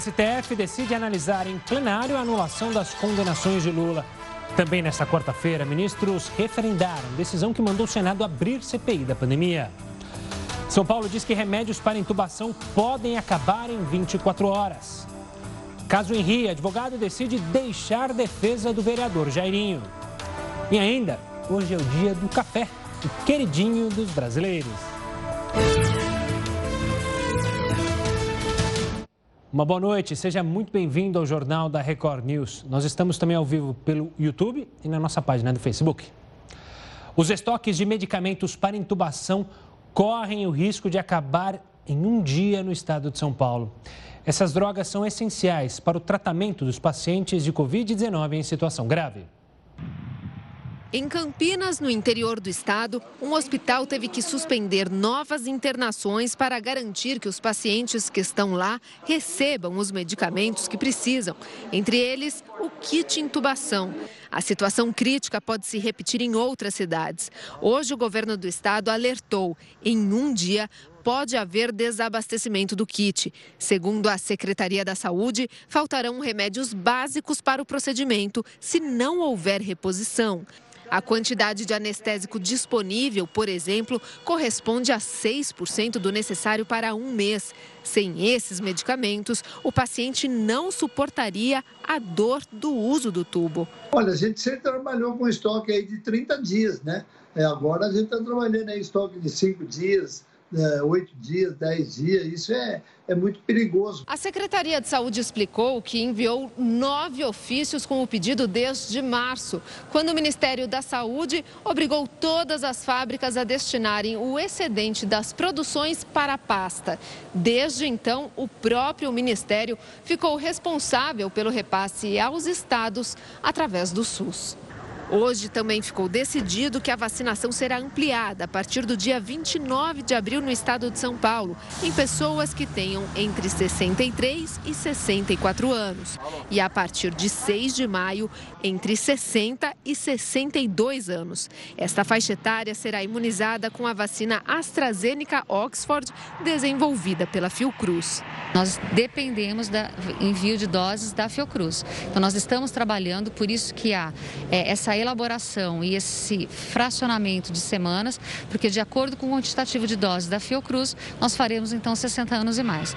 STF decide analisar em plenário a anulação das condenações de Lula. Também nesta quarta-feira, ministros referendaram decisão que mandou o Senado abrir CPI da pandemia. São Paulo diz que remédios para intubação podem acabar em 24 horas. Caso Henri, advogado decide deixar defesa do vereador Jairinho. E ainda, hoje é o dia do café, o queridinho dos brasileiros. Uma boa noite, seja muito bem-vindo ao Jornal da Record News. Nós estamos também ao vivo pelo YouTube e na nossa página do Facebook. Os estoques de medicamentos para intubação correm o risco de acabar em um dia no estado de São Paulo. Essas drogas são essenciais para o tratamento dos pacientes de Covid-19 em situação grave. Em Campinas, no interior do estado, um hospital teve que suspender novas internações para garantir que os pacientes que estão lá recebam os medicamentos que precisam, entre eles o kit intubação. A situação crítica pode se repetir em outras cidades. Hoje, o governo do estado alertou: em um dia, pode haver desabastecimento do kit. Segundo a Secretaria da Saúde, faltarão remédios básicos para o procedimento se não houver reposição. A quantidade de anestésico disponível, por exemplo, corresponde a 6% do necessário para um mês. Sem esses medicamentos, o paciente não suportaria a dor do uso do tubo. Olha, a gente sempre trabalhou com estoque aí de 30 dias, né? É, agora a gente está trabalhando em estoque de 5 dias, oito dias, dez dias, isso é, é muito perigoso. A Secretaria de Saúde explicou que enviou nove ofícios com o pedido desde março, quando o Ministério da Saúde obrigou todas as fábricas a destinarem o excedente das produções para a pasta. Desde então, o próprio Ministério ficou responsável pelo repasse aos estados através do SUS. Hoje também ficou decidido que a vacinação será ampliada a partir do dia 29 de abril no estado de São Paulo, em pessoas que tenham entre 63 e 64 anos. E a partir de 6 de maio, entre 60 e 62 anos. Esta faixa etária será imunizada com a vacina AstraZeneca Oxford, desenvolvida pela Fiocruz. Nós dependemos do envio de doses da Fiocruz. Então, nós estamos trabalhando, por isso que há é, essa elaboração e esse fracionamento de semanas, porque de acordo com o quantitativo de doses da Fiocruz, nós faremos então 60 anos e mais.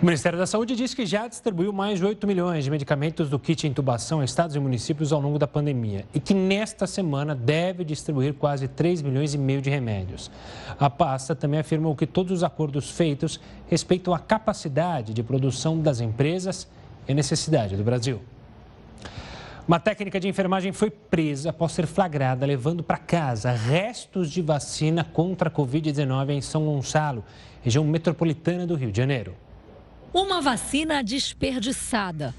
O Ministério da Saúde disse que já distribuiu mais de 8 milhões de medicamentos do kit intubação a estados e municípios ao longo da pandemia e que nesta semana deve distribuir quase 3 milhões e meio de remédios. A pasta também afirmou que todos os acordos feitos respeitam a capacidade de produção das empresas e necessidade do Brasil. Uma técnica de enfermagem foi presa após ser flagrada levando para casa restos de vacina contra a Covid-19 em São Gonçalo, região metropolitana do Rio de Janeiro. Uma vacina desperdiçada.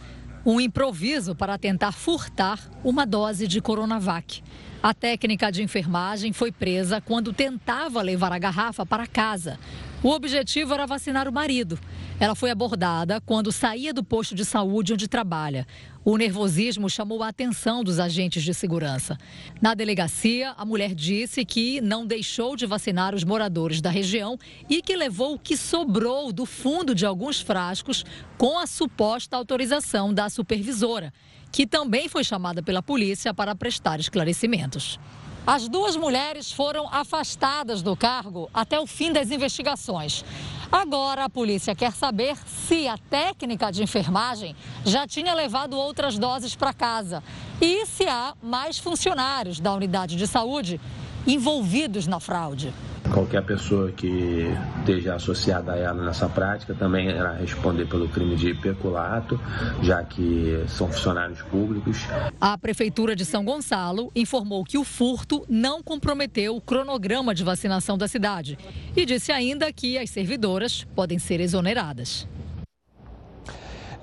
Um improviso para tentar furtar uma dose de Coronavac. A técnica de enfermagem foi presa quando tentava levar a garrafa para casa. O objetivo era vacinar o marido. Ela foi abordada quando saía do posto de saúde onde trabalha. O nervosismo chamou a atenção dos agentes de segurança. Na delegacia, a mulher disse que não deixou de vacinar os moradores da região e que levou o que sobrou do fundo de alguns frascos com a suposta autorização da supervisora, que também foi chamada pela polícia para prestar esclarecimentos. As duas mulheres foram afastadas do cargo até o fim das investigações. Agora a polícia quer saber se a técnica de enfermagem já tinha levado outras doses para casa. E se há mais funcionários da unidade de saúde envolvidos na fraude. Qualquer pessoa que esteja associada a ela nessa prática também irá responder pelo crime de peculato, já que são funcionários públicos. A Prefeitura de São Gonçalo informou que o furto não comprometeu o cronograma de vacinação da cidade e disse ainda que as servidoras podem ser exoneradas.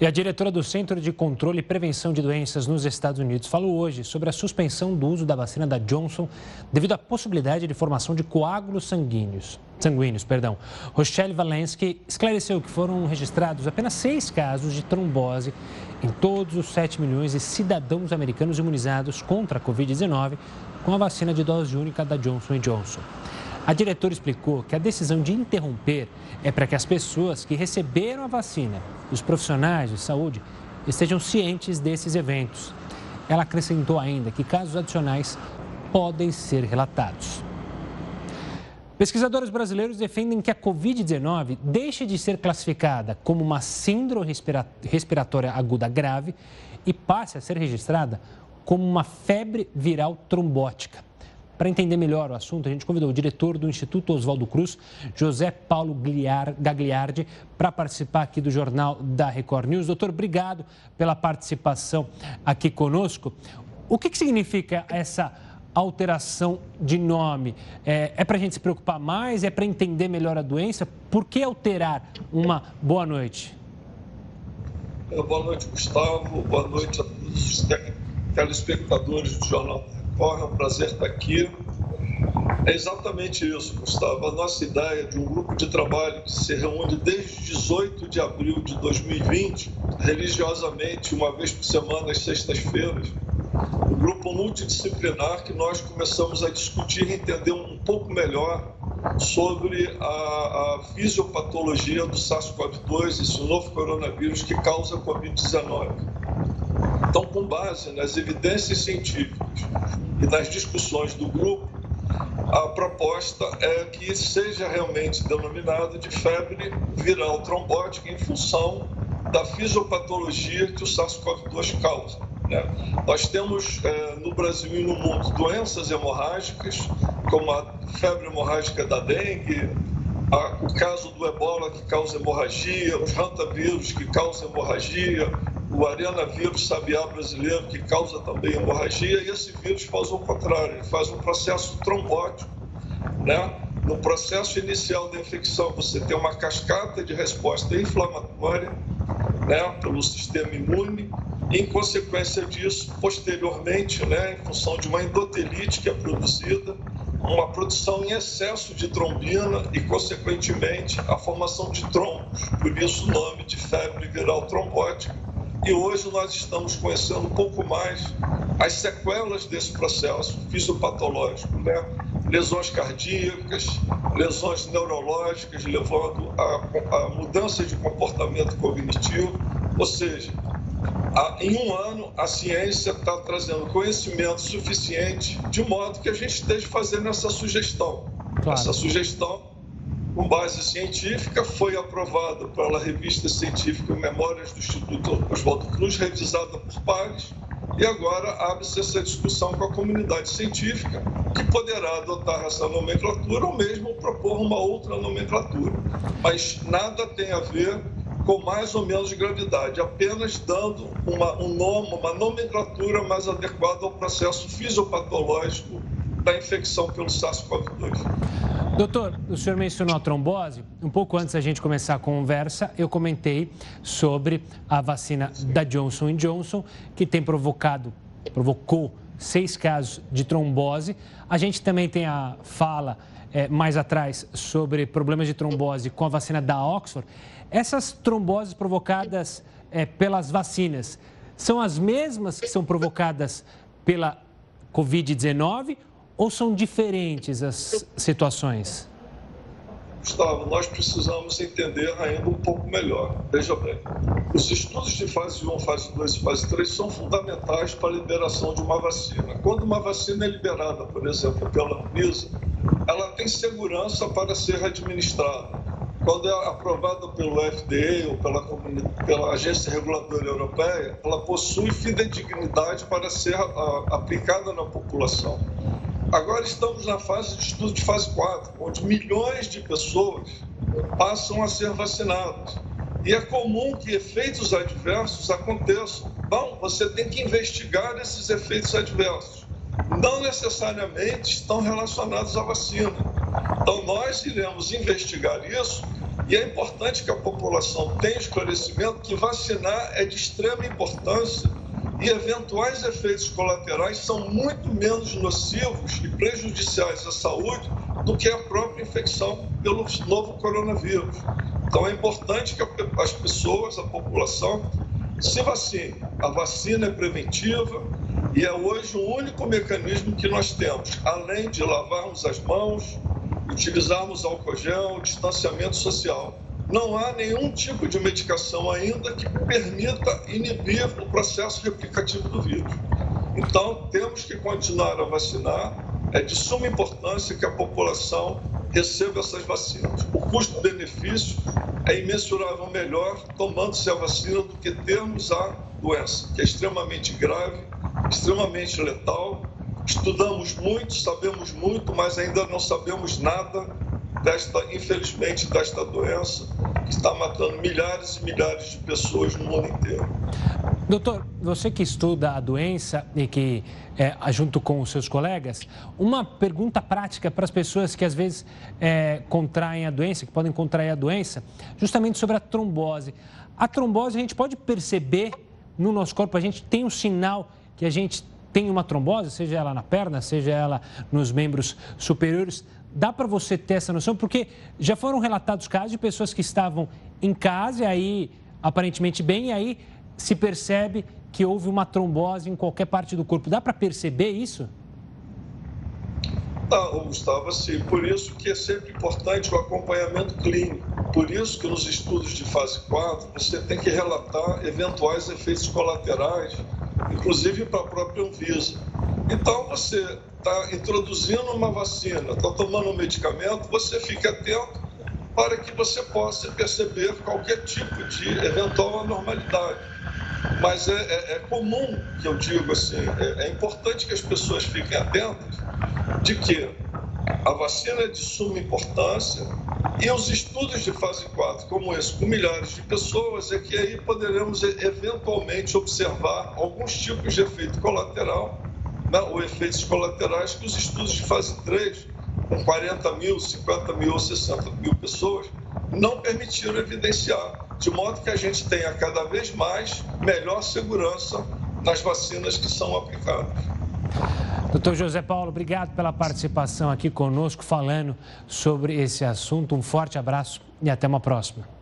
E a diretora do Centro de Controle e Prevenção de Doenças nos Estados Unidos falou hoje sobre a suspensão do uso da vacina da Johnson devido à possibilidade de formação de coágulos sanguíneos. Sanguíneos, perdão. Rochelle Valensky esclareceu que foram registrados apenas seis casos de trombose em todos os 7 milhões de cidadãos americanos imunizados contra a Covid-19 com a vacina de dose única da Johnson Johnson. A diretora explicou que a decisão de interromper é para que as pessoas que receberam a vacina, os profissionais de saúde, estejam cientes desses eventos. Ela acrescentou ainda que casos adicionais podem ser relatados. Pesquisadores brasileiros defendem que a Covid-19 deixe de ser classificada como uma síndrome respiratória aguda grave e passe a ser registrada como uma febre viral trombótica. Para entender melhor o assunto, a gente convidou o diretor do Instituto Oswaldo Cruz, José Paulo Gagliardi, para participar aqui do Jornal da Record News. Doutor, obrigado pela participação aqui conosco. O que, que significa essa alteração de nome? É, é para a gente se preocupar mais? É para entender melhor a doença? Por que alterar uma boa noite? É, boa noite, Gustavo. Boa noite a todos os telespectadores do Jornal Record. É um prazer estar aqui. É exatamente isso, Gustavo. A nossa ideia de um grupo de trabalho que se reúne desde 18 de abril de 2020, religiosamente, uma vez por semana, às sextas-feiras, o grupo multidisciplinar que nós começamos a discutir e entender um pouco melhor sobre a, a fisiopatologia do SARS-CoV-2, esse novo coronavírus que causa a Covid-19. Então, com base nas evidências científicas e nas discussões do grupo, a proposta é que seja realmente denominado de febre viral trombótica em função da fisiopatologia que o SARS-CoV-2 causa. Né? Nós temos é, no Brasil e no mundo doenças hemorrágicas, como a febre hemorrágica da dengue, a, o caso do ebola que causa hemorragia, os rantavírus que causam hemorragia, o arenavírus sabiá brasileiro que causa também hemorragia, e esse vírus faz o contrário, ele faz um processo trombótico, né? No processo inicial da infecção, você tem uma cascata de resposta inflamatória, né, pelo sistema imune, em consequência disso, posteriormente, né, em função de uma endotelite que é produzida, uma produção em excesso de trombina e, consequentemente, a formação de trombos, por isso o nome de febre viral trombótica. E hoje nós estamos conhecendo um pouco mais as sequelas desse processo fisiopatológico, né? lesões cardíacas, lesões neurológicas, levando a, a mudança de comportamento cognitivo, ou seja, em um ano, a ciência está trazendo conhecimento suficiente de modo que a gente esteja fazendo essa sugestão. Claro. Essa sugestão, com base científica, foi aprovada pela revista científica Memórias do Instituto Oswaldo Cruz, revisada por pares, e agora abre-se essa discussão com a comunidade científica, que poderá adotar essa nomenclatura ou mesmo propor uma outra nomenclatura. Mas nada tem a ver com mais ou menos gravidade, apenas dando uma, um nome, uma nomenclatura mais adequada ao processo fisiopatológico da infecção pelo SARS-CoV-2. Doutor, o senhor mencionou a trombose. Um pouco antes da gente começar a conversa, eu comentei sobre a vacina da Johnson Johnson, que tem provocado, provocou seis casos de trombose. A gente também tem a fala é, mais atrás sobre problemas de trombose com a vacina da Oxford. Essas tromboses provocadas é, pelas vacinas são as mesmas que são provocadas pela Covid-19 ou são diferentes as situações? Gustavo, nós precisamos entender ainda um pouco melhor. Veja bem, os estudos de fase 1, fase 2 e fase 3 são fundamentais para a liberação de uma vacina. Quando uma vacina é liberada, por exemplo, pela Anvisa, ela tem segurança para ser administrada quando é aprovada pelo FDA ou pela, pela Agência Reguladora Europeia, ela possui fidedignidade para ser a, aplicada na população. Agora estamos na fase de estudo de fase 4, onde milhões de pessoas passam a ser vacinadas. E é comum que efeitos adversos aconteçam. Então, você tem que investigar esses efeitos adversos. Não necessariamente estão relacionados à vacina. Então, nós iremos investigar isso e é importante que a população tenha esclarecimento que vacinar é de extrema importância e eventuais efeitos colaterais são muito menos nocivos e prejudiciais à saúde do que a própria infecção pelo novo coronavírus. Então é importante que as pessoas, a população, se vacine. A vacina é preventiva e é hoje o único mecanismo que nós temos, além de lavarmos as mãos, utilizarmos álcool gel, distanciamento social. Não há nenhum tipo de medicação ainda que permita inibir o processo replicativo do vírus. Então, temos que continuar a vacinar. É de suma importância que a população receba essas vacinas. O custo-benefício é imensurável melhor tomando-se a vacina do que termos a doença, que é extremamente grave, extremamente letal. Estudamos muito, sabemos muito, mas ainda não sabemos nada desta, infelizmente, desta doença que está matando milhares e milhares de pessoas no mundo inteiro. Doutor, você que estuda a doença e que, é, junto com os seus colegas, uma pergunta prática para as pessoas que às vezes é, contraem a doença, que podem contrair a doença, justamente sobre a trombose. A trombose a gente pode perceber no nosso corpo, a gente tem um sinal que a gente tem uma trombose, seja ela na perna, seja ela nos membros superiores. Dá para você ter essa noção? Porque já foram relatados casos de pessoas que estavam em casa e aí aparentemente bem, e aí se percebe que houve uma trombose em qualquer parte do corpo. Dá para perceber isso? Não, Gustavo, assim, por isso que é sempre importante o acompanhamento clínico. Por isso que nos estudos de fase 4 você tem que relatar eventuais efeitos colaterais, inclusive para a própria Anvisa. Então, você está introduzindo uma vacina, está tomando um medicamento, você fica atento para que você possa perceber qualquer tipo de eventual anormalidade. Mas é, é, é comum que eu digo assim, é, é importante que as pessoas fiquem atentas de que a vacina é de suma importância e os estudos de fase 4, como esse, com milhares de pessoas, é que aí poderemos eventualmente observar alguns tipos de efeito colateral, né, ou efeitos colaterais que os estudos de fase 3, com 40 mil, 50 mil ou 60 mil pessoas, não permitiram evidenciar de modo que a gente tenha cada vez mais melhor segurança nas vacinas que são aplicadas. Doutor José Paulo, obrigado pela participação aqui conosco, falando sobre esse assunto. Um forte abraço e até uma próxima.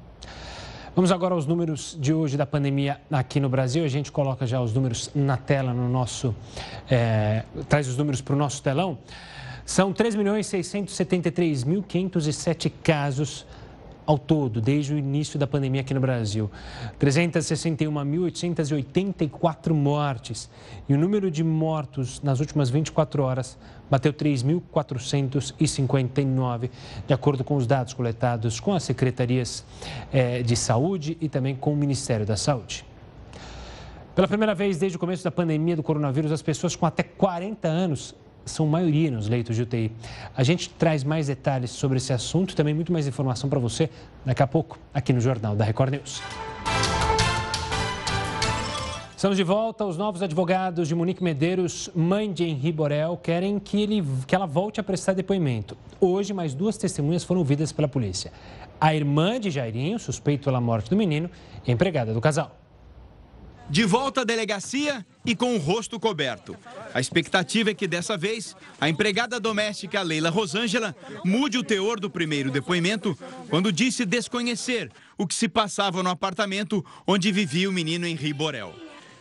Vamos agora aos números de hoje da pandemia aqui no Brasil. A gente coloca já os números na tela, no nosso. É, traz os números para o nosso telão. São 3.673.507 casos ao todo, desde o início da pandemia aqui no Brasil. 361.884 mortes. E o número de mortos nas últimas 24 horas bateu 3.459, de acordo com os dados coletados com as secretarias eh, de saúde e também com o Ministério da Saúde. Pela primeira vez desde o começo da pandemia do coronavírus, as pessoas com até 40 anos são maioria nos leitos de UTI. A gente traz mais detalhes sobre esse assunto e também muito mais informação para você daqui a pouco aqui no Jornal da Record News. Estamos de volta. Os novos advogados de Monique Medeiros, mãe de Henri Borel, querem que, ele, que ela volte a prestar depoimento. Hoje, mais duas testemunhas foram ouvidas pela polícia. A irmã de Jairinho, suspeito pela morte do menino, e a empregada do casal. De volta à delegacia e com o rosto coberto. A expectativa é que dessa vez a empregada doméstica Leila Rosângela mude o teor do primeiro depoimento quando disse desconhecer o que se passava no apartamento onde vivia o menino Henri Borel.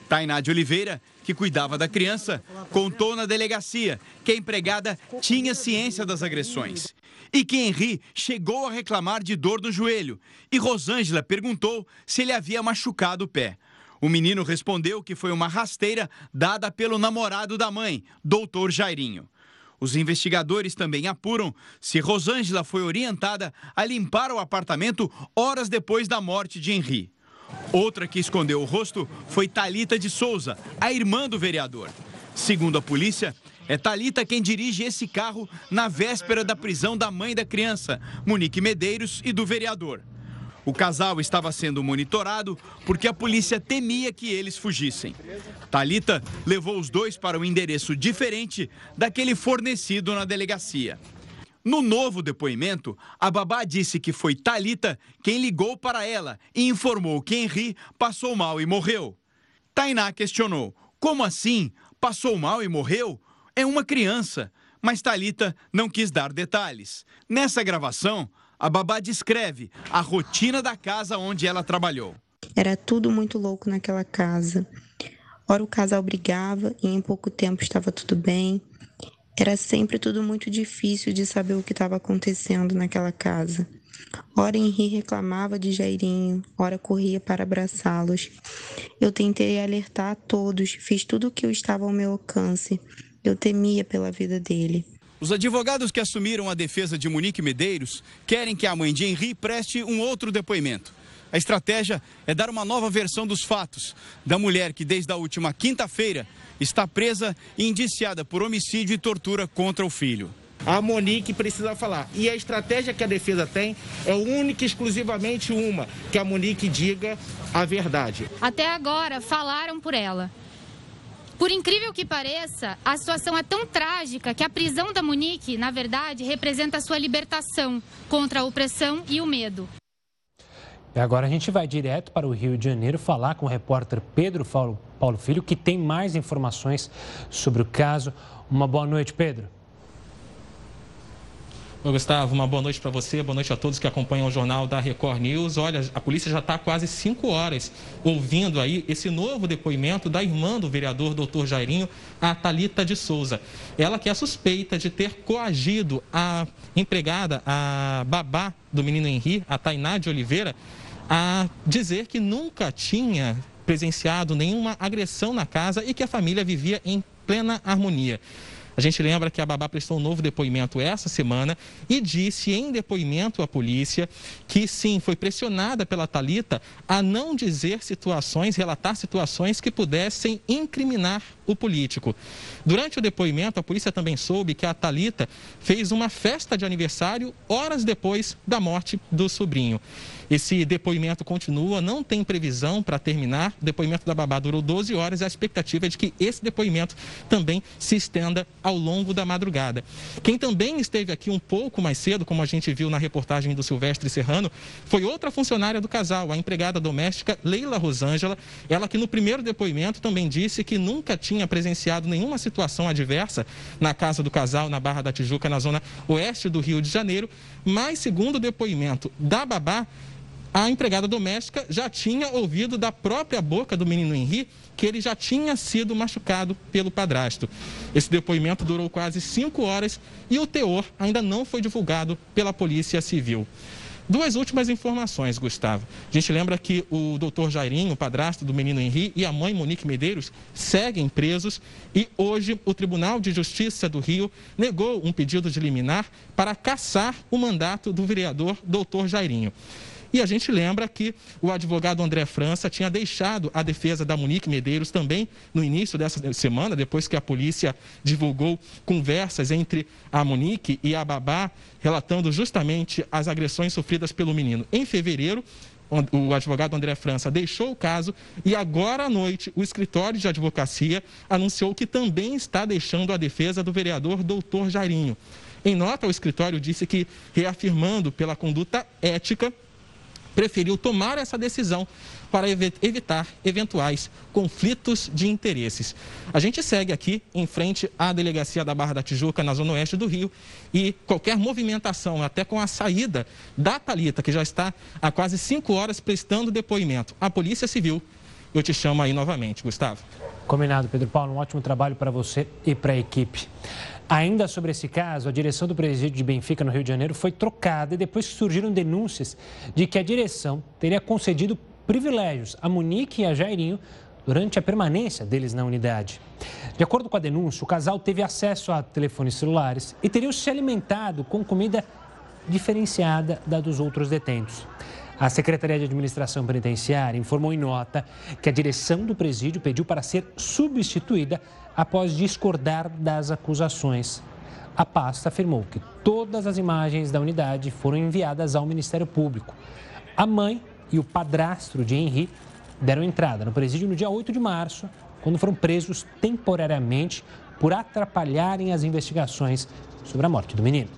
Tainá de Oliveira, que cuidava da criança, contou na delegacia que a empregada tinha ciência das agressões e que Henri chegou a reclamar de dor no joelho e Rosângela perguntou se ele havia machucado o pé. O menino respondeu que foi uma rasteira dada pelo namorado da mãe, doutor Jairinho. Os investigadores também apuram se Rosângela foi orientada a limpar o apartamento horas depois da morte de Henri. Outra que escondeu o rosto foi Talita de Souza, a irmã do vereador. Segundo a polícia, é Talita quem dirige esse carro na véspera da prisão da mãe da criança, Monique Medeiros, e do vereador. O casal estava sendo monitorado porque a polícia temia que eles fugissem. Talita levou os dois para um endereço diferente daquele fornecido na delegacia. No novo depoimento, a babá disse que foi Talita quem ligou para ela e informou que Henri passou mal e morreu. Tainá questionou: "Como assim? Passou mal e morreu? É uma criança." Mas Talita não quis dar detalhes. Nessa gravação, a babá descreve a rotina da casa onde ela trabalhou. Era tudo muito louco naquela casa. Ora o casal brigava e em pouco tempo estava tudo bem. Era sempre tudo muito difícil de saber o que estava acontecendo naquela casa. Ora Henri reclamava de Jairinho, ora corria para abraçá-los. Eu tentei alertar a todos, fiz tudo o que estava ao meu alcance. Eu temia pela vida dele. Os advogados que assumiram a defesa de Monique Medeiros querem que a mãe de Henri preste um outro depoimento. A estratégia é dar uma nova versão dos fatos da mulher que, desde a última quinta-feira, está presa e indiciada por homicídio e tortura contra o filho. A Monique precisa falar. E a estratégia que a defesa tem é única e exclusivamente uma: que a Monique diga a verdade. Até agora, falaram por ela. Por incrível que pareça, a situação é tão trágica que a prisão da Monique, na verdade, representa a sua libertação contra a opressão e o medo. E agora a gente vai direto para o Rio de Janeiro falar com o repórter Pedro Paulo Filho, que tem mais informações sobre o caso. Uma boa noite, Pedro. Oi, Gustavo, uma boa noite para você, boa noite a todos que acompanham o jornal da Record News. Olha, a polícia já está quase cinco horas ouvindo aí esse novo depoimento da irmã do vereador doutor Jairinho, a Talita de Souza. Ela que é suspeita de ter coagido a empregada, a babá do menino Henri, a Tainá de Oliveira, a dizer que nunca tinha presenciado nenhuma agressão na casa e que a família vivia em plena harmonia. A gente lembra que a babá prestou um novo depoimento essa semana e disse em depoimento à polícia que sim, foi pressionada pela Talita a não dizer situações, relatar situações que pudessem incriminar o político. Durante o depoimento, a polícia também soube que a Talita fez uma festa de aniversário horas depois da morte do sobrinho. Esse depoimento continua, não tem previsão para terminar. O depoimento da babá durou 12 horas e a expectativa é de que esse depoimento também se estenda ao longo da madrugada. Quem também esteve aqui um pouco mais cedo, como a gente viu na reportagem do Silvestre Serrano, foi outra funcionária do casal, a empregada doméstica Leila Rosângela. Ela que no primeiro depoimento também disse que nunca tinha presenciado nenhuma situação adversa na casa do casal, na Barra da Tijuca, na zona oeste do Rio de Janeiro. Mas, segundo o depoimento da babá, a empregada doméstica já tinha ouvido da própria boca do menino Henri que ele já tinha sido machucado pelo padrasto. Esse depoimento durou quase cinco horas e o teor ainda não foi divulgado pela Polícia Civil. Duas últimas informações, Gustavo. A gente lembra que o doutor Jairinho, padrasto do menino Henri, e a mãe Monique Medeiros seguem presos e hoje o Tribunal de Justiça do Rio negou um pedido de liminar para caçar o mandato do vereador doutor Jairinho. E a gente lembra que o advogado André França tinha deixado a defesa da Monique Medeiros também no início dessa semana, depois que a polícia divulgou conversas entre a Monique e a Babá, relatando justamente as agressões sofridas pelo menino. Em fevereiro, o advogado André França deixou o caso e agora à noite o escritório de advocacia anunciou que também está deixando a defesa do vereador doutor Jairinho. Em nota, o escritório disse que, reafirmando pela conduta ética preferiu tomar essa decisão para evitar eventuais conflitos de interesses. A gente segue aqui em frente à delegacia da Barra da Tijuca, na zona oeste do Rio, e qualquer movimentação, até com a saída da Talita, que já está há quase cinco horas prestando depoimento à Polícia Civil, eu te chamo aí novamente, Gustavo. Combinado, Pedro Paulo. Um ótimo trabalho para você e para a equipe. Ainda sobre esse caso, a direção do presídio de Benfica, no Rio de Janeiro, foi trocada depois surgiram denúncias de que a direção teria concedido privilégios a Monique e a Jairinho durante a permanência deles na unidade. De acordo com a denúncia, o casal teve acesso a telefones celulares e teriam se alimentado com comida diferenciada da dos outros detentos. A Secretaria de Administração Penitenciária informou em nota que a direção do presídio pediu para ser substituída após discordar das acusações. A pasta afirmou que todas as imagens da unidade foram enviadas ao Ministério Público. A mãe e o padrasto de Henri deram entrada no presídio no dia 8 de março, quando foram presos temporariamente por atrapalharem as investigações sobre a morte do menino.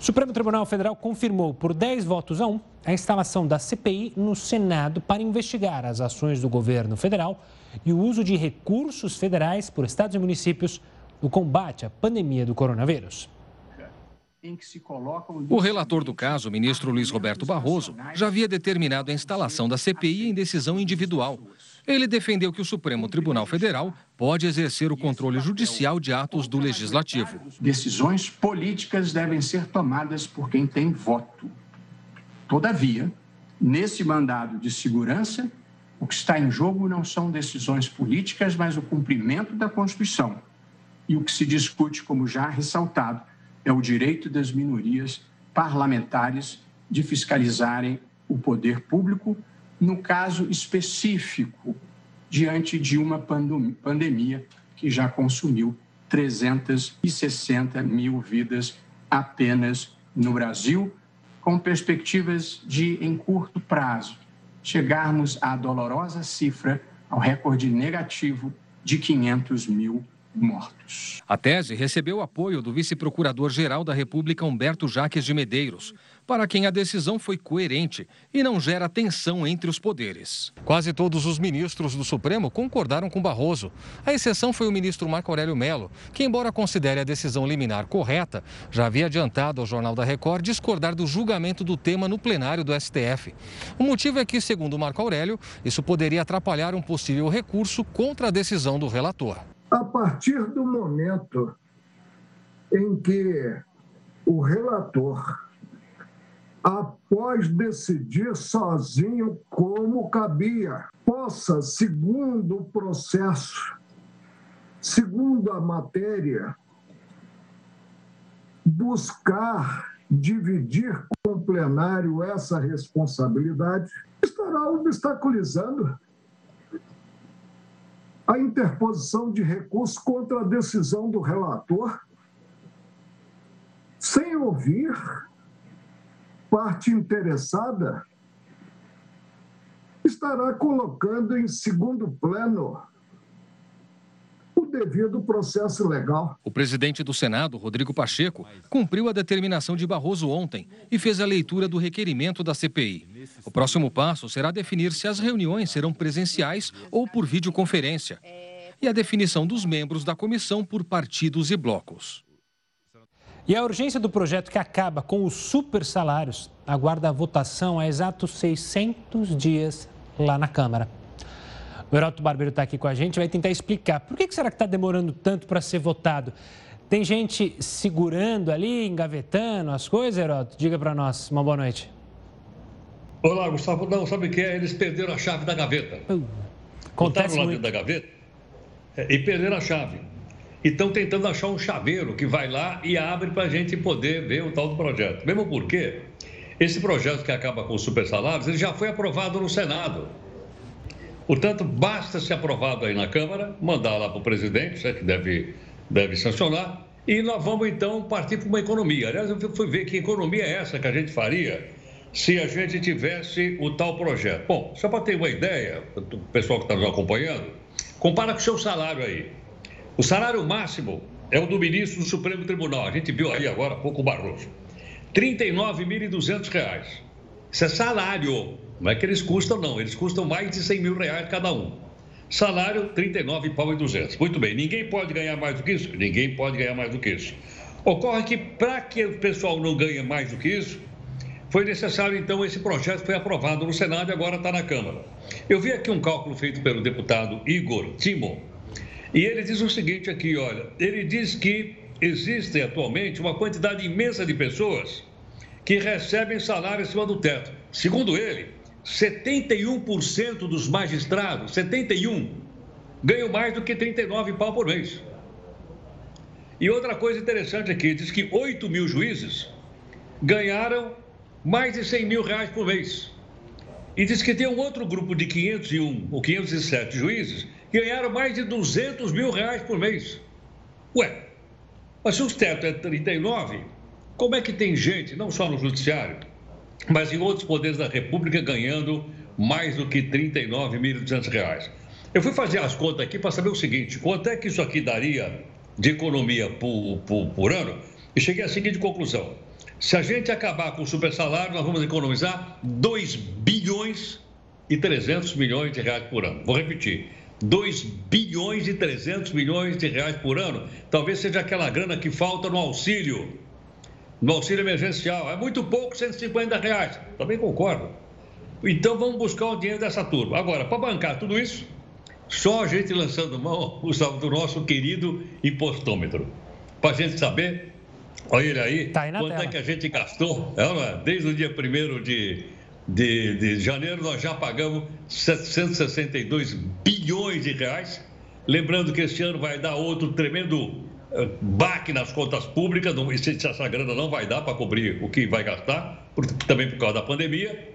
O Supremo Tribunal Federal confirmou por 10 votos a 1 a instalação da CPI no Senado para investigar as ações do governo federal e o uso de recursos federais por estados e municípios no combate à pandemia do coronavírus. O relator do caso, o ministro Luiz Roberto Barroso, já havia determinado a instalação da CPI em decisão individual. Ele defendeu que o Supremo Tribunal Federal pode exercer o controle judicial de atos do legislativo. Decisões políticas devem ser tomadas por quem tem voto. Todavia, nesse mandado de segurança, o que está em jogo não são decisões políticas, mas o cumprimento da Constituição. E o que se discute, como já ressaltado, é o direito das minorias parlamentares de fiscalizarem o poder público, no caso específico, diante de uma pandemia que já consumiu 360 mil vidas apenas no Brasil, com perspectivas de, em curto prazo, chegarmos à dolorosa cifra, ao recorde negativo de 500 mil mortos. A tese recebeu apoio do vice-procurador-geral da República, Humberto Jaques de Medeiros, para quem a decisão foi coerente e não gera tensão entre os poderes. Quase todos os ministros do Supremo concordaram com Barroso. A exceção foi o ministro Marco Aurélio Melo, que, embora considere a decisão liminar correta, já havia adiantado ao Jornal da Record discordar do julgamento do tema no plenário do STF. O motivo é que, segundo Marco Aurélio, isso poderia atrapalhar um possível recurso contra a decisão do relator. A partir do momento em que o relator, após decidir sozinho como cabia, possa, segundo o processo, segundo a matéria, buscar dividir com o plenário essa responsabilidade, estará obstaculizando a interposição de recurso contra a decisão do relator, sem ouvir parte interessada, estará colocando em segundo plano devido processo legal. O presidente do Senado, Rodrigo Pacheco, cumpriu a determinação de Barroso ontem e fez a leitura do requerimento da CPI. O próximo passo será definir se as reuniões serão presenciais ou por videoconferência e a definição dos membros da comissão por partidos e blocos. E a urgência do projeto que acaba com os super salários aguarda a votação há exatos 600 dias lá na Câmara. O Heroto Barbeiro está aqui com a gente vai tentar explicar por que será que está demorando tanto para ser votado. Tem gente segurando ali, engavetando as coisas, Heroto? Diga para nós. Uma boa noite. Olá, Gustavo. Não, sabe o que é? Eles perderam a chave da gaveta. Uh, lá dentro da gaveta é, e perderam a chave. E estão tentando achar um chaveiro que vai lá e abre para a gente poder ver o tal do projeto. Mesmo porque esse projeto que acaba com os super salários, ele já foi aprovado no Senado. Portanto, basta ser aprovado aí na Câmara, mandar lá para o presidente, que deve, deve sancionar, e nós vamos então partir para uma economia. Aliás, eu fui ver que economia é essa que a gente faria se a gente tivesse o tal projeto. Bom, só para ter uma ideia, o pessoal que está nos acompanhando, compara com o seu salário aí. O salário máximo é o do ministro do Supremo Tribunal. A gente viu aí agora há pouco o Barroso. R$ 39.200. Isso é salário. Não é que eles custam, não. Eles custam mais de 100 mil reais cada um. Salário, 39 pau e 200. Muito bem. Ninguém pode ganhar mais do que isso? Ninguém pode ganhar mais do que isso. Ocorre que, para que o pessoal não ganhe mais do que isso, foi necessário, então, esse projeto foi aprovado no Senado e agora está na Câmara. Eu vi aqui um cálculo feito pelo deputado Igor Timo, e ele diz o seguinte aqui, olha, ele diz que existe atualmente uma quantidade imensa de pessoas que recebem salário acima do teto. Segundo ele, 71% dos magistrados, 71, ganham mais do que 39 pau por mês. E outra coisa interessante aqui, diz que 8 mil juízes ganharam mais de 100 mil reais por mês. E diz que tem um outro grupo de 501 ou 507 juízes que ganharam mais de 200 mil reais por mês. Ué, mas se o teto é 39, como é que tem gente, não só no judiciário, mas em outros poderes da República ganhando mais do que R$ 39.200. Eu fui fazer as contas aqui para saber o seguinte: quanto é que isso aqui daria de economia por, por, por ano? E cheguei à seguinte conclusão: se a gente acabar com o super salário, nós vamos economizar 2 bilhões e 300 milhões de reais por ano. Vou repetir: 2 bilhões e 300 milhões de reais por ano. Talvez seja aquela grana que falta no auxílio no auxílio emergencial. É muito pouco, 150 reais. Também concordo. Então vamos buscar o dinheiro dessa turma. Agora, para bancar tudo isso, Só a gente lançando mão do nosso querido impostômetro. Para a gente saber, olha ele aí, tá aí quanto tela. é que a gente gastou. É, é? Desde o dia 1 de, de, de janeiro, nós já pagamos 762 bilhões de reais. Lembrando que este ano vai dar outro tremendo baque nas contas públicas, não, essa grana não vai dar para cobrir o que vai gastar, também por causa da pandemia.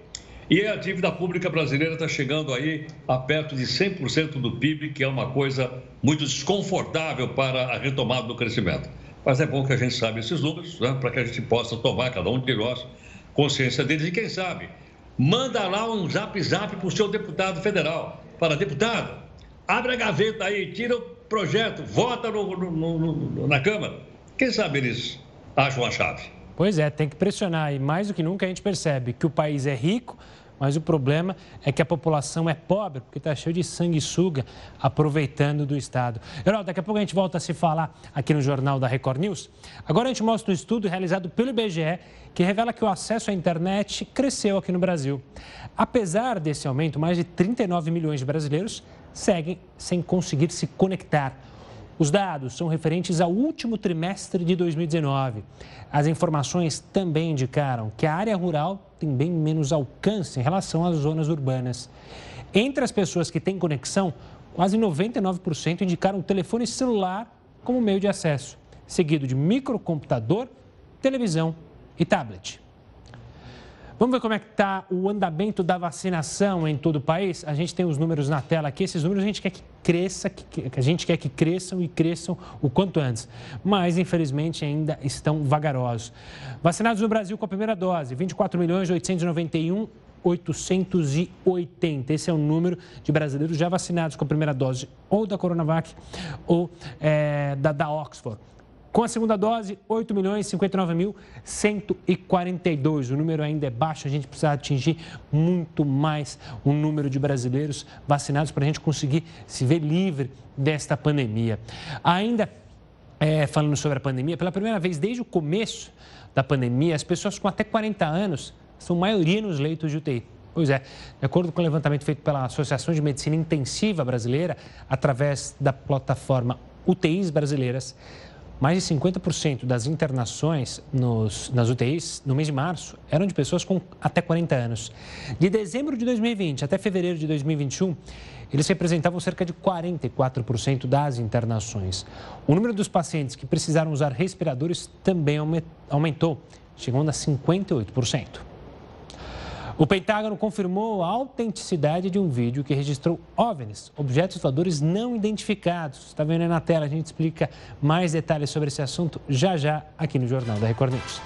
E a dívida pública brasileira está chegando aí a perto de 100% do PIB, que é uma coisa muito desconfortável para a retomada do crescimento. Mas é bom que a gente saiba esses números, né, para que a gente possa tomar, cada um de nós, consciência deles. E quem sabe, manda lá um zap zap para o seu deputado federal. Para deputado, abre a gaveta aí, tira o projeto, vota no, no, no, na Câmara. Quem sabe eles acham a chave. Pois é, tem que pressionar. E mais do que nunca a gente percebe que o país é rico, mas o problema é que a população é pobre, porque está cheio de sanguessuga aproveitando do Estado. Herói, daqui a pouco a gente volta a se falar aqui no Jornal da Record News. Agora a gente mostra um estudo realizado pelo IBGE que revela que o acesso à internet cresceu aqui no Brasil. Apesar desse aumento, mais de 39 milhões de brasileiros seguem sem conseguir se conectar. Os dados são referentes ao último trimestre de 2019. As informações também indicaram que a área rural tem bem menos alcance em relação às zonas urbanas. Entre as pessoas que têm conexão, quase 99% indicaram o telefone celular como meio de acesso, seguido de microcomputador, televisão e tablet. Vamos ver como é que está o andamento da vacinação em todo o país? A gente tem os números na tela aqui. Esses números a gente quer que cresça, que, a gente quer que cresçam e cresçam o quanto antes. Mas, infelizmente, ainda estão vagarosos. Vacinados no Brasil com a primeira dose, 24 milhões 891 880. Esse é o número de brasileiros já vacinados com a primeira dose ou da Coronavac ou é, da, da Oxford. Com a segunda dose, 8 milhões 59 mil 142. O número ainda é baixo, a gente precisa atingir muito mais o número de brasileiros vacinados para a gente conseguir se ver livre desta pandemia. Ainda é, falando sobre a pandemia, pela primeira vez desde o começo da pandemia, as pessoas com até 40 anos são maioria nos leitos de UTI. Pois é, de acordo com o levantamento feito pela Associação de Medicina Intensiva Brasileira, através da plataforma UTIs Brasileiras, mais de 50% das internações nos, nas UTIs no mês de março eram de pessoas com até 40 anos. De dezembro de 2020 até fevereiro de 2021, eles representavam cerca de 44% das internações. O número dos pacientes que precisaram usar respiradores também aumentou, chegando a 58%. O Pentágono confirmou a autenticidade de um vídeo que registrou OVNIs, objetos voadores não identificados. Está vendo aí na tela, a gente explica mais detalhes sobre esse assunto já já aqui no Jornal da Record News.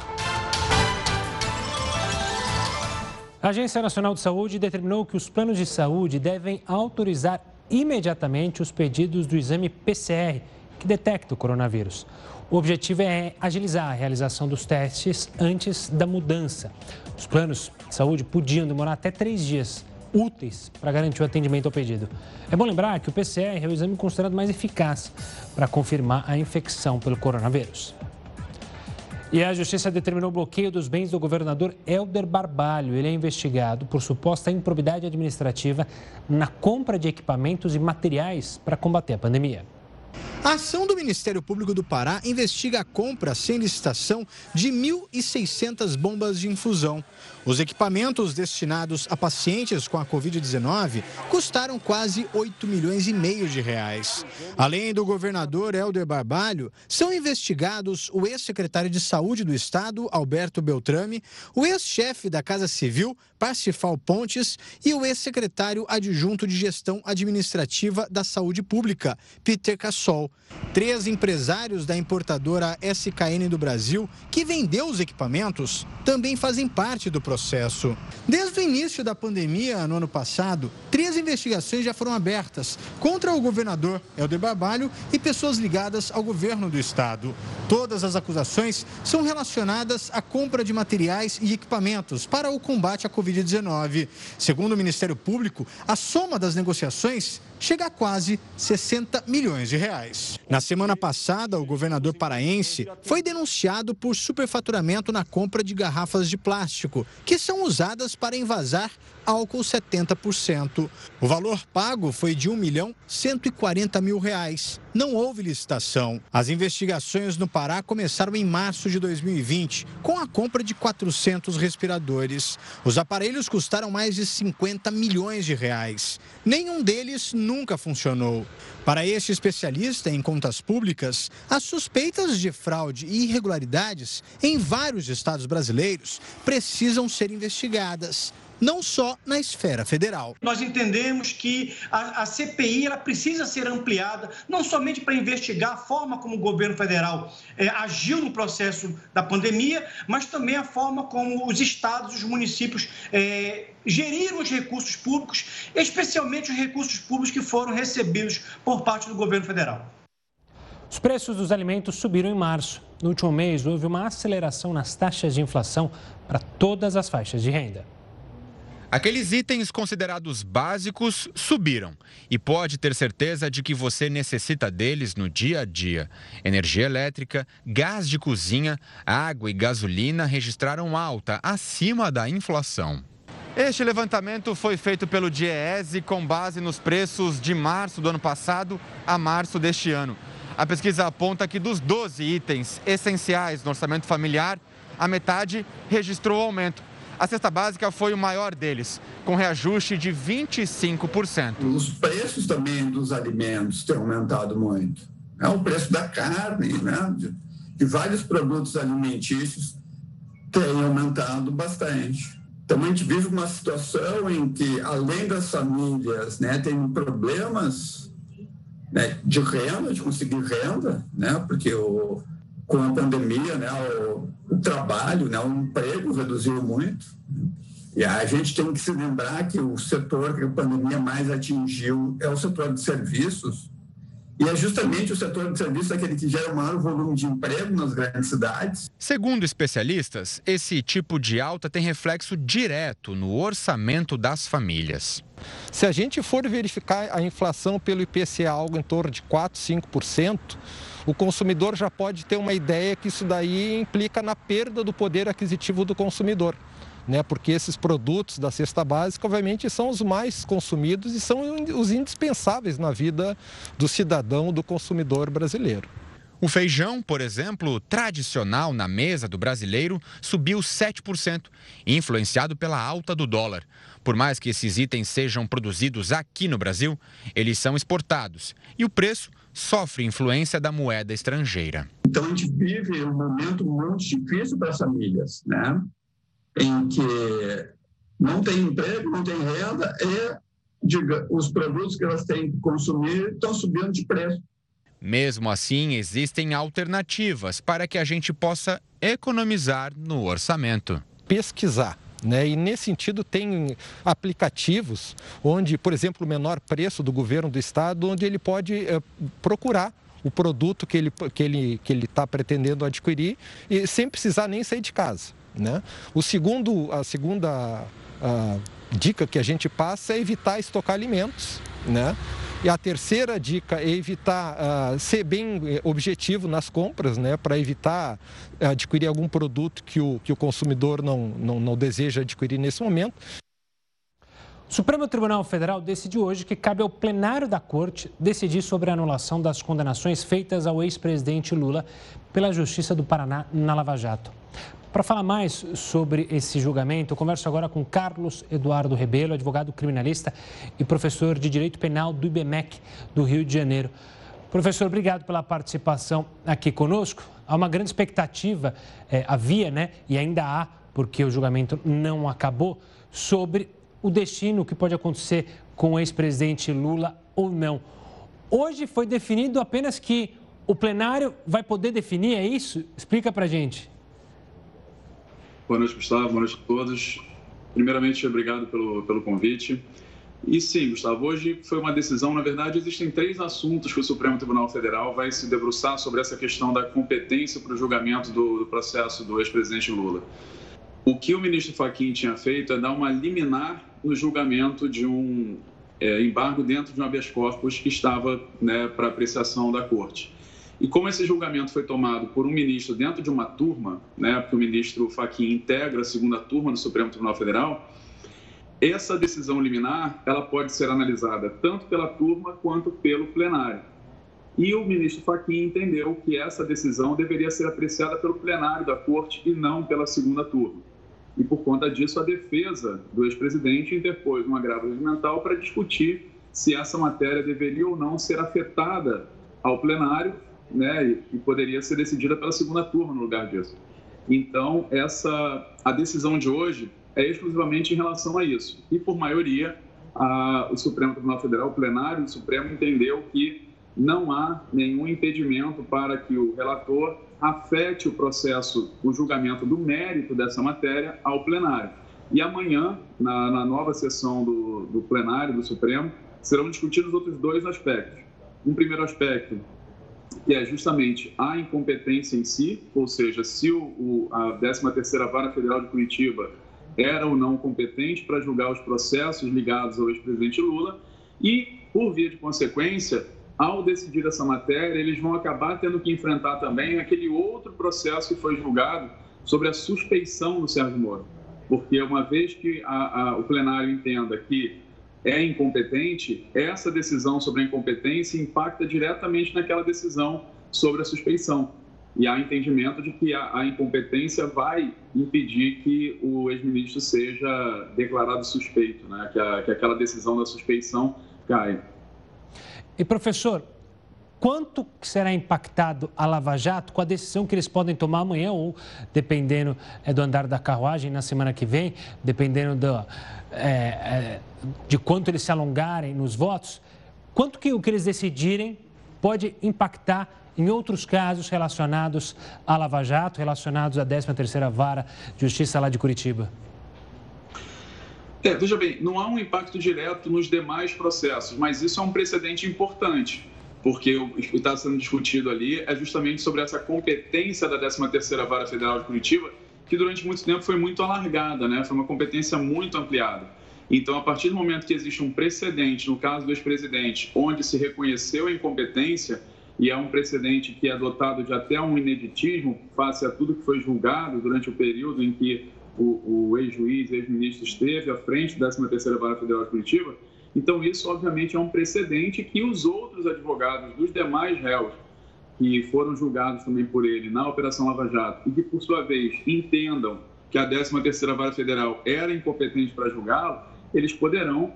A Agência Nacional de Saúde determinou que os planos de saúde devem autorizar imediatamente os pedidos do exame PCR, que detecta o coronavírus. O objetivo é agilizar a realização dos testes antes da mudança. Os planos de saúde podiam demorar até três dias úteis para garantir o atendimento ao pedido. É bom lembrar que o PCR é o exame considerado mais eficaz para confirmar a infecção pelo coronavírus. E a Justiça determinou o bloqueio dos bens do governador Helder Barbalho. Ele é investigado por suposta improbidade administrativa na compra de equipamentos e materiais para combater a pandemia. A ação do Ministério Público do Pará investiga a compra sem licitação de 1.600 bombas de infusão. Os equipamentos destinados a pacientes com a Covid-19 custaram quase 8 milhões e meio de reais. Além do governador Helder Barbalho, são investigados o ex-secretário de Saúde do Estado, Alberto Beltrame, o ex-chefe da Casa Civil, Parsifal Pontes, e o ex-secretário adjunto de Gestão Administrativa da Saúde Pública, Peter Cassol. Três empresários da importadora SKN do Brasil, que vendeu os equipamentos, também fazem parte do processo. Desde o início da pandemia, no ano passado, três investigações já foram abertas contra o governador Helder Barbalho e pessoas ligadas ao governo do estado. Todas as acusações são relacionadas à compra de materiais e equipamentos para o combate à Covid-19. Segundo o Ministério Público, a soma das negociações chega a quase 60 milhões de reais. Na semana passada, o governador paraense foi denunciado por superfaturamento na compra de garrafas de plástico, que são usadas para envasar álcool 70%. O valor pago foi de 1 milhão 140 mil reais. Não houve licitação. As investigações no Pará começaram em março de 2020, com a compra de 400 respiradores. Os aparelhos custaram mais de 50 milhões de reais. Nenhum deles nunca funcionou. Para este especialista em contas públicas, as suspeitas de fraude e irregularidades em vários estados brasileiros precisam ser investigadas não só na esfera federal. Nós entendemos que a, a CPI ela precisa ser ampliada, não somente para investigar a forma como o governo federal é, agiu no processo da pandemia, mas também a forma como os estados e os municípios é, geriram os recursos públicos, especialmente os recursos públicos que foram recebidos por parte do governo federal. Os preços dos alimentos subiram em março. No último mês, houve uma aceleração nas taxas de inflação para todas as faixas de renda. Aqueles itens considerados básicos subiram e pode ter certeza de que você necessita deles no dia a dia. Energia elétrica, gás de cozinha, água e gasolina registraram alta acima da inflação. Este levantamento foi feito pelo DIEESE com base nos preços de março do ano passado a março deste ano. A pesquisa aponta que dos 12 itens essenciais no orçamento familiar, a metade registrou aumento. A cesta básica foi o maior deles, com reajuste de 25%. Os preços também dos alimentos têm aumentado muito. É o preço da carne, né? de, vários produtos alimentícios tem aumentado bastante. Então, a gente vive uma situação em que, além das famílias né, terem problemas né, de renda, de conseguir renda, né, porque o, com a pandemia, né, o, o trabalho, né, o emprego reduziu muito. E a gente tem que se lembrar que o setor que a pandemia mais atingiu é o setor de serviços. E é justamente o setor de serviços aquele que gera o maior volume de emprego nas grandes cidades. Segundo especialistas, esse tipo de alta tem reflexo direto no orçamento das famílias. Se a gente for verificar a inflação pelo IPCA, algo em torno de 4, 5%, o consumidor já pode ter uma ideia que isso daí implica na perda do poder aquisitivo do consumidor. Né, porque esses produtos da cesta básica, obviamente, são os mais consumidos e são os indispensáveis na vida do cidadão, do consumidor brasileiro. O feijão, por exemplo, tradicional na mesa do brasileiro, subiu 7%, influenciado pela alta do dólar. Por mais que esses itens sejam produzidos aqui no Brasil, eles são exportados e o preço sofre influência da moeda estrangeira. Então a gente vive um momento muito difícil para as famílias, né? Em que não tem emprego, não tem renda e diga, os produtos que elas têm que consumir estão subindo de preço. Mesmo assim, existem alternativas para que a gente possa economizar no orçamento. Pesquisar né? E nesse sentido tem aplicativos onde, por exemplo, o menor preço do governo do estado, onde ele pode é, procurar o produto que ele que ele que ele está pretendendo adquirir e sem precisar nem sair de casa, né? O segundo a segunda a dica que a gente passa é evitar estocar alimentos, né? E a terceira dica é evitar uh, ser bem eh, objetivo nas compras, né, para evitar uh, adquirir algum produto que o, que o consumidor não, não, não deseja adquirir nesse momento. O Supremo Tribunal Federal decidiu hoje que cabe ao plenário da Corte decidir sobre a anulação das condenações feitas ao ex-presidente Lula pela Justiça do Paraná na Lava Jato. Para falar mais sobre esse julgamento, eu converso agora com Carlos Eduardo Rebelo, advogado criminalista e professor de Direito Penal do IBMEC do Rio de Janeiro. Professor, obrigado pela participação aqui conosco. Há uma grande expectativa, é, havia, né, e ainda há, porque o julgamento não acabou, sobre o destino que pode acontecer com o ex-presidente Lula ou não. Hoje foi definido apenas que o plenário vai poder definir, é isso? Explica para gente. Boa noite, Gustavo. Boa noite a todos. Primeiramente, obrigado pelo, pelo convite. E sim, Gustavo, hoje foi uma decisão. Na verdade, existem três assuntos que o Supremo Tribunal Federal vai se debruçar sobre essa questão da competência para o julgamento do, do processo do ex-presidente Lula. O que o ministro Fachin tinha feito é dar uma liminar no julgamento de um é, embargo dentro de um habeas corpus que estava né, para apreciação da corte. E como esse julgamento foi tomado por um ministro dentro de uma turma, né, porque o ministro Fachin integra a segunda turma do Supremo Tribunal Federal, essa decisão liminar ela pode ser analisada tanto pela turma quanto pelo plenário. E o ministro Fachin entendeu que essa decisão deveria ser apreciada pelo plenário da corte e não pela segunda turma. E por conta disso, a defesa do ex-presidente interpôs um agravo regimental para discutir se essa matéria deveria ou não ser afetada ao plenário né, e poderia ser decidida pela segunda turma no lugar disso. Então, essa a decisão de hoje é exclusivamente em relação a isso. E por maioria, a, o Supremo Tribunal Federal, o plenário do Supremo entendeu que não há nenhum impedimento para que o relator afete o processo, o julgamento do mérito dessa matéria ao plenário. E amanhã, na, na nova sessão do, do plenário do Supremo, serão discutidos outros dois aspectos. Um primeiro aspecto que é justamente a incompetência em si, ou seja, se o, o, a 13ª Vara Federal de Curitiba era ou não competente para julgar os processos ligados ao ex-presidente Lula e, por via de consequência, ao decidir essa matéria, eles vão acabar tendo que enfrentar também aquele outro processo que foi julgado sobre a suspeição do Sérgio Moro. Porque uma vez que a, a, o plenário entenda que é incompetente, essa decisão sobre a incompetência impacta diretamente naquela decisão sobre a suspeição. E há entendimento de que a, incompetência vai impedir que o ex-ministro seja declarado suspeito, né? que, a, que aquela decisão da suspeição caia. E professor, quanto será impactado a Lava Jato com a decisão que eles podem tomar amanhã ou, dependendo é, do andar da carruagem, na semana que vem, dependendo do, é, de quanto eles se alongarem nos votos, quanto que o que eles decidirem pode impactar em outros casos relacionados à Lava Jato, relacionados à 13ª Vara de Justiça lá de Curitiba? É, veja bem, não há um impacto direto nos demais processos, mas isso é um precedente importante porque o que está sendo discutido ali é justamente sobre essa competência da 13ª Vara Federal de Curitiba, que durante muito tempo foi muito alargada, né? foi uma competência muito ampliada. Então, a partir do momento que existe um precedente, no caso do ex-presidente, onde se reconheceu a incompetência, e é um precedente que é dotado de até um ineditismo face a tudo que foi julgado durante o período em que o, o ex-juiz, ex-ministro esteve à frente da 13ª Vara Federal de Curitiba, então, isso, obviamente, é um precedente que os outros advogados dos demais réus que foram julgados também por ele na Operação Lava Jato e que, por sua vez, entendam que a 13ª Vara Federal era incompetente para julgá-lo, eles poderão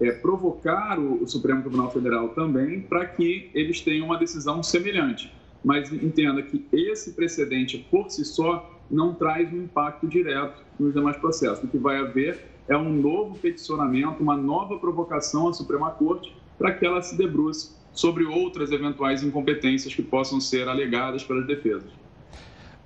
é, provocar o, o Supremo Tribunal Federal também para que eles tenham uma decisão semelhante. Mas entenda que esse precedente, por si só, não traz um impacto direto nos demais processos. O que vai haver é um novo peticionamento, uma nova provocação à Suprema Corte para que ela se debruce sobre outras eventuais incompetências que possam ser alegadas pelas defesas.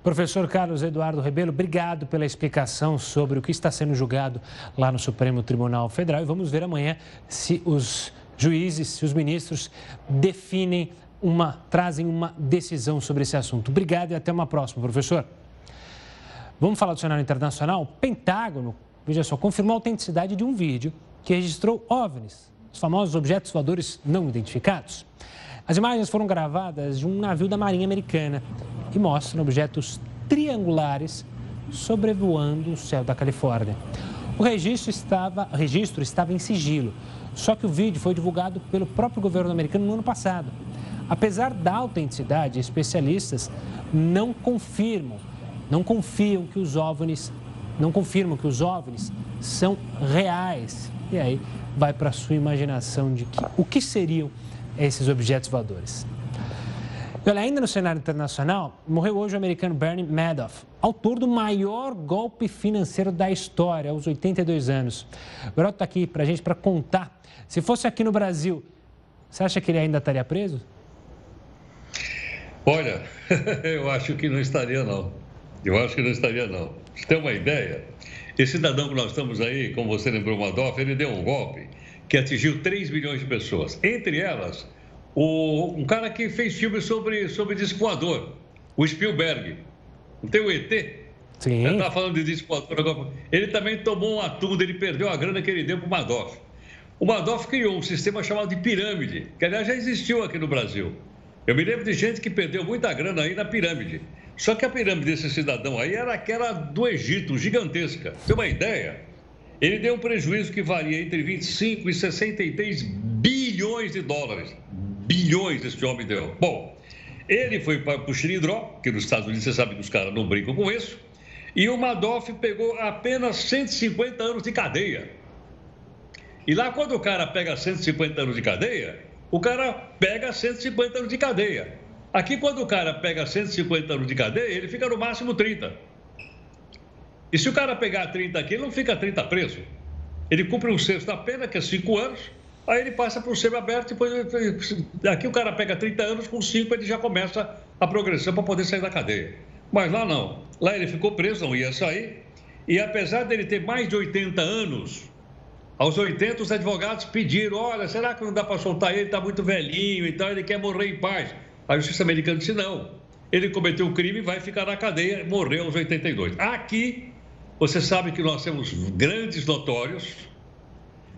Professor Carlos Eduardo Rebelo, obrigado pela explicação sobre o que está sendo julgado lá no Supremo Tribunal Federal. E vamos ver amanhã se os juízes, se os ministros definem uma, trazem uma decisão sobre esse assunto. Obrigado e até uma próxima, professor. Vamos falar do cenário internacional? Pentágono veja só, confirmou a autenticidade de um vídeo que registrou OVNIs, os famosos objetos voadores não identificados. As imagens foram gravadas de um navio da Marinha Americana e mostram objetos triangulares sobrevoando o céu da Califórnia. O registro estava, o registro estava em sigilo, só que o vídeo foi divulgado pelo próprio governo americano no ano passado. Apesar da autenticidade, especialistas não confirmam, não confiam que os OVNIs não confirmam que os OVNIs são reais. E aí vai para a sua imaginação de que o que seriam esses objetos voadores. E olha, ainda no cenário internacional, morreu hoje o americano Bernie Madoff, autor do maior golpe financeiro da história, aos 82 anos. O Beraldo está aqui para a gente para contar. Se fosse aqui no Brasil, você acha que ele ainda estaria preso? Olha, eu acho que não estaria, não. Eu acho que não estaria, não. Você tem uma ideia? Esse cidadão que nós estamos aí, como você lembrou, Madoff, ele deu um golpe que atingiu 3 milhões de pessoas. Entre elas, o, um cara que fez filme sobre, sobre disco voador, o Spielberg. Não tem o ET? Sim. Ele estava falando de disco voador agora. Ele também tomou um atum, ele perdeu a grana que ele deu para o Madoff. o Madoff criou um sistema chamado de pirâmide, que aliás já existiu aqui no Brasil. Eu me lembro de gente que perdeu muita grana aí na pirâmide. Só que a pirâmide desse cidadão aí era aquela do Egito, gigantesca. Tem uma ideia? Ele deu um prejuízo que varia entre 25 e 63 bilhões de dólares. Bilhões esse homem deu. Bom, ele foi para o Xilindró, que nos Estados Unidos você sabe que os caras não brincam com isso, e o Madoff pegou apenas 150 anos de cadeia. E lá, quando o cara pega 150 anos de cadeia, o cara pega 150 anos de cadeia. Aqui, quando o cara pega 150 anos de cadeia, ele fica no máximo 30. E se o cara pegar 30 aqui, ele não fica 30 preso. Ele cumpre um sexto da pena, que é 5 anos, aí ele passa para o semi-aberto, depois aqui o cara pega 30 anos, com 5 ele já começa a progressão para poder sair da cadeia. Mas lá não. Lá ele ficou preso, não ia sair. E apesar dele ter mais de 80 anos, aos 80 os advogados pediram, olha, será que não dá para soltar ele? Está muito velhinho, então ele quer morrer em paz. A justiça americana disse não. Ele cometeu o crime, vai ficar na cadeia, morreu aos 82. Aqui você sabe que nós temos grandes notórios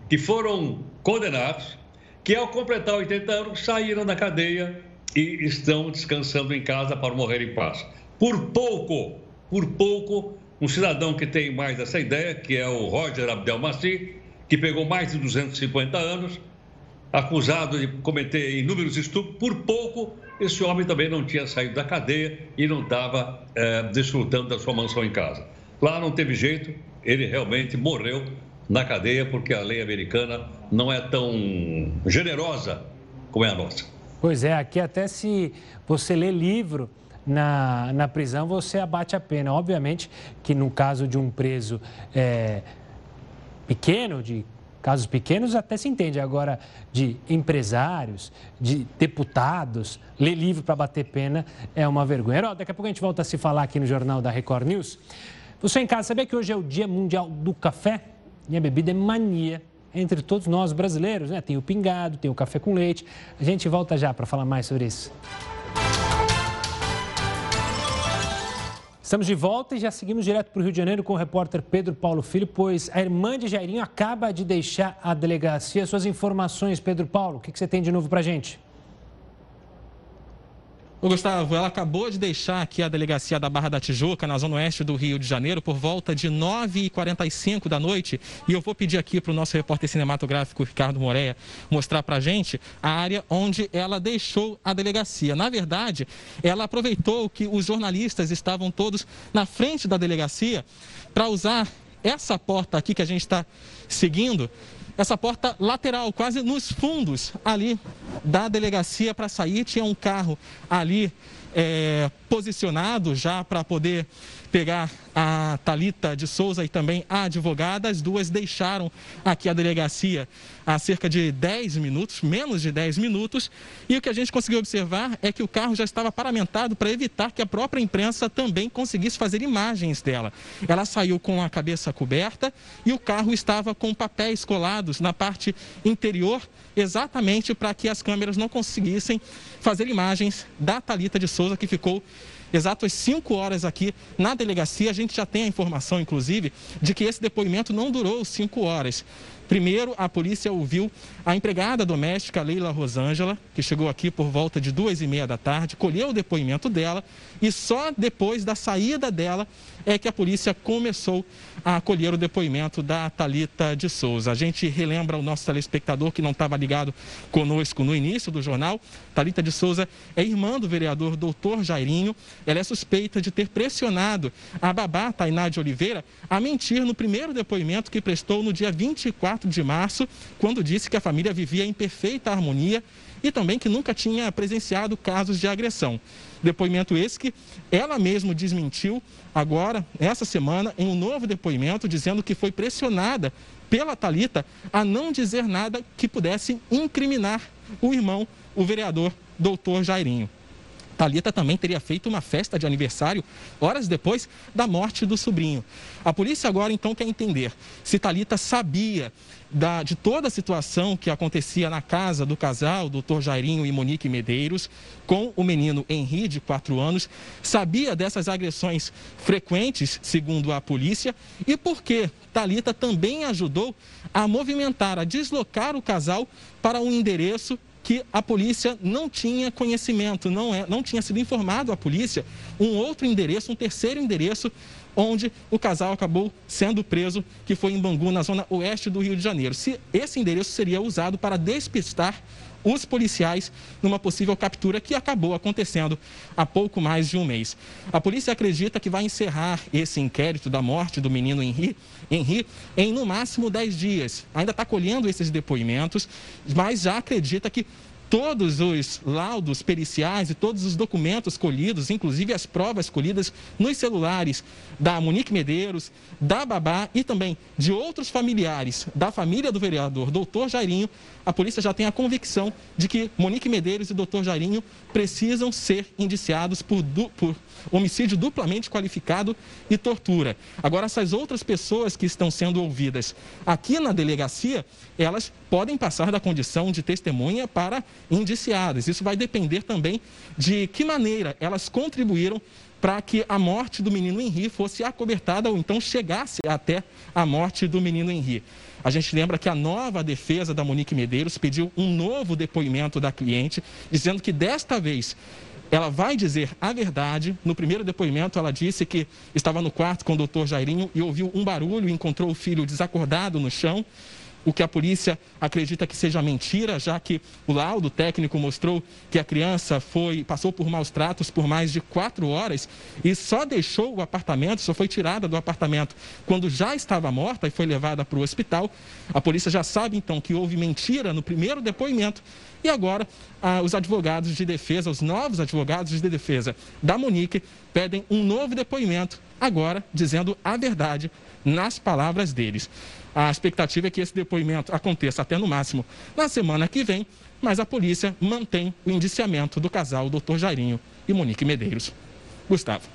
que foram condenados, que ao completar 80 anos saíram da cadeia e estão descansando em casa para morrer em paz. Por pouco, por pouco, um cidadão que tem mais essa ideia, que é o Roger Abdelmaci, que pegou mais de 250 anos, acusado de cometer inúmeros estupros, por pouco esse homem também não tinha saído da cadeia e não estava é, desfrutando da sua mansão em casa. Lá não teve jeito, ele realmente morreu na cadeia porque a lei americana não é tão generosa como é a nossa. Pois é, aqui até se você lê livro na, na prisão, você abate a pena. Obviamente que no caso de um preso é, pequeno, de casos pequenos, até se entende. Agora, de empresários, de deputados, ler livro para bater pena é uma vergonha. Herói, daqui a pouco a gente volta a se falar aqui no Jornal da Record News. Você em casa, sabia que hoje é o Dia Mundial do Café? E a bebida é mania entre todos nós brasileiros, né? Tem o pingado, tem o café com leite. A gente volta já para falar mais sobre isso. Estamos de volta e já seguimos direto para o Rio de Janeiro com o repórter Pedro Paulo Filho, pois a irmã de Jairinho acaba de deixar a delegacia. Suas informações, Pedro Paulo, o que você tem de novo para a gente? Ô Gustavo, ela acabou de deixar aqui a delegacia da Barra da Tijuca, na zona oeste do Rio de Janeiro, por volta de 9h45 da noite. E eu vou pedir aqui para o nosso repórter cinematográfico, Ricardo Moreira, mostrar para a gente a área onde ela deixou a delegacia. Na verdade, ela aproveitou que os jornalistas estavam todos na frente da delegacia para usar essa porta aqui que a gente está seguindo essa porta lateral, quase nos fundos ali da delegacia para sair. Tinha um carro ali é, posicionado já para poder pegar a Talita de Souza e também a advogada. As duas deixaram aqui a delegacia há cerca de 10 minutos, menos de 10 minutos, e o que a gente conseguiu observar é que o carro já estava paramentado para evitar que a própria imprensa também conseguisse fazer imagens dela. Ela saiu com a cabeça coberta e o carro estava com papéis colados na parte interior, exatamente para que as câmeras não conseguissem fazer imagens da Talita de Souza que ficou exatas cinco horas aqui na delegacia. A gente já tem a informação, inclusive, de que esse depoimento não durou cinco horas. Primeiro, a polícia ouviu a empregada doméstica Leila Rosângela, que chegou aqui por volta de duas e meia da tarde, colheu o depoimento dela e só depois da saída dela é que a polícia começou a acolher o depoimento da Talita de Souza. A gente relembra o nosso telespectador que não estava ligado conosco no início do jornal. Talita de Souza é irmã do vereador Doutor Jairinho. Ela é suspeita de ter pressionado a babá Tainá de Oliveira a mentir no primeiro depoimento que prestou no dia 24 de março, quando disse que a família vivia em perfeita harmonia e também que nunca tinha presenciado casos de agressão. Depoimento esse que ela mesma desmentiu agora, essa semana, em um novo depoimento, dizendo que foi pressionada pela Talita a não dizer nada que pudesse incriminar o irmão, o vereador doutor Jairinho. Talita também teria feito uma festa de aniversário horas depois da morte do sobrinho. A polícia agora então quer entender se Talita sabia da, de toda a situação que acontecia na casa do casal, doutor Jairinho e Monique Medeiros, com o menino Henri, de 4 anos, sabia dessas agressões frequentes, segundo a polícia, e por que Talita também ajudou a movimentar, a deslocar o casal para um endereço que a polícia não tinha conhecimento, não, é, não tinha sido informado à polícia um outro endereço, um terceiro endereço onde o casal acabou sendo preso, que foi em Bangu, na zona oeste do Rio de Janeiro. Se esse endereço seria usado para despistar os policiais numa possível captura que acabou acontecendo há pouco mais de um mês. A polícia acredita que vai encerrar esse inquérito da morte do menino Henri, Henri em no máximo 10 dias. Ainda está colhendo esses depoimentos, mas já acredita que todos os laudos periciais e todos os documentos colhidos, inclusive as provas colhidas nos celulares da Monique Medeiros, da Babá e também de outros familiares da família do vereador doutor Jairinho, a polícia já tem a convicção de que Monique Medeiros e doutor Jairinho precisam ser indiciados por, por homicídio duplamente qualificado e tortura. Agora, essas outras pessoas que estão sendo ouvidas aqui na delegacia, elas podem passar da condição de testemunha para indiciadas. Isso vai depender também de que maneira elas contribuíram para que a morte do menino Henri fosse acobertada ou então chegasse até a morte do menino Henri. A gente lembra que a nova defesa da Monique Medeiros pediu um novo depoimento da cliente, dizendo que desta vez ela vai dizer a verdade. No primeiro depoimento, ela disse que estava no quarto com o doutor Jairinho e ouviu um barulho e encontrou o filho desacordado no chão o que a polícia acredita que seja mentira, já que o laudo técnico mostrou que a criança foi passou por maus tratos por mais de quatro horas e só deixou o apartamento, só foi tirada do apartamento quando já estava morta e foi levada para o hospital. A polícia já sabe então que houve mentira no primeiro depoimento e agora ah, os advogados de defesa, os novos advogados de defesa da Monique pedem um novo depoimento, agora dizendo a verdade nas palavras deles. A expectativa é que esse depoimento aconteça até no máximo na semana que vem, mas a polícia mantém o indiciamento do casal Dr. Jairinho e Monique Medeiros. Gustavo.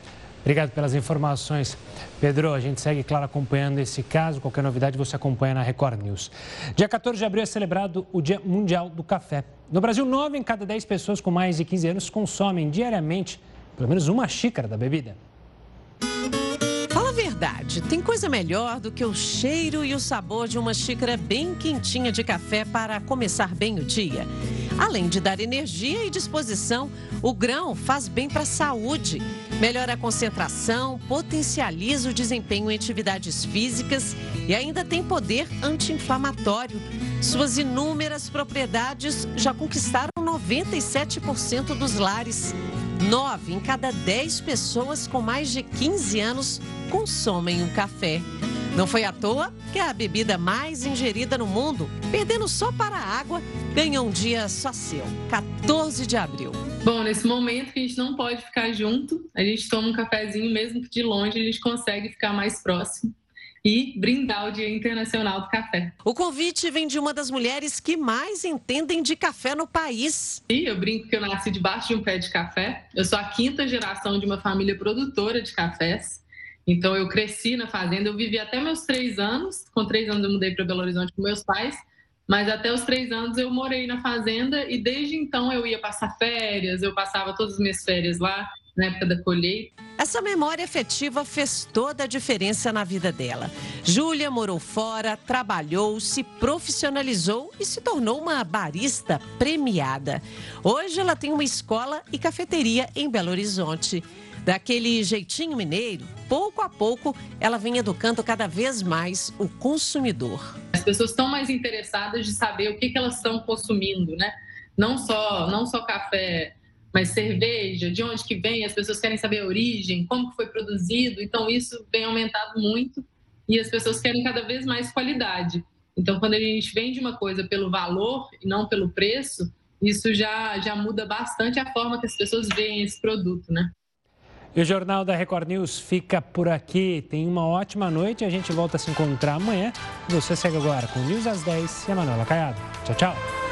Obrigado pelas informações. Pedro, a gente segue, claro, acompanhando esse caso. Qualquer novidade você acompanha na Record News. Dia 14 de abril é celebrado o Dia Mundial do Café. No Brasil, 9 em cada 10 pessoas com mais de 15 anos consomem diariamente pelo menos uma xícara da bebida verdade, tem coisa melhor do que o cheiro e o sabor de uma xícara bem quentinha de café para começar bem o dia. Além de dar energia e disposição, o grão faz bem para a saúde. Melhora a concentração, potencializa o desempenho em atividades físicas e ainda tem poder anti-inflamatório. Suas inúmeras propriedades já conquistaram 97% dos lares. Nove em cada dez pessoas com mais de 15 anos consomem um café. Não foi à toa que a bebida mais ingerida no mundo, perdendo só para a água, ganhou um dia só seu, 14 de abril. Bom, nesse momento que a gente não pode ficar junto, a gente toma um cafezinho, mesmo que de longe, a gente consegue ficar mais próximo e brindar o Dia Internacional do Café. O convite vem de uma das mulheres que mais entendem de café no país. E eu brinco que eu nasci debaixo de um pé de café. Eu sou a quinta geração de uma família produtora de cafés. Então eu cresci na fazenda, eu vivi até meus três anos. Com três anos eu mudei para Belo Horizonte com meus pais. Mas até os três anos eu morei na fazenda e desde então eu ia passar férias, eu passava todas as minhas férias lá na época da colheita. Essa memória afetiva fez toda a diferença na vida dela. Júlia morou fora, trabalhou, se profissionalizou e se tornou uma barista premiada. Hoje ela tem uma escola e cafeteria em Belo Horizonte. Daquele jeitinho mineiro, pouco a pouco ela vem educando cada vez mais o consumidor. As pessoas estão mais interessadas de saber o que, que elas estão consumindo, né? Não só, não só café mas cerveja, de onde que vem, as pessoas querem saber a origem, como foi produzido, então isso vem aumentado muito e as pessoas querem cada vez mais qualidade. Então, quando a gente vende uma coisa pelo valor e não pelo preço, isso já, já muda bastante a forma que as pessoas veem esse produto, né? E o Jornal da Record News fica por aqui. Tem uma ótima noite. A gente volta a se encontrar amanhã. Você segue agora com News às 10 e a Manuela Caiado. Tchau, tchau.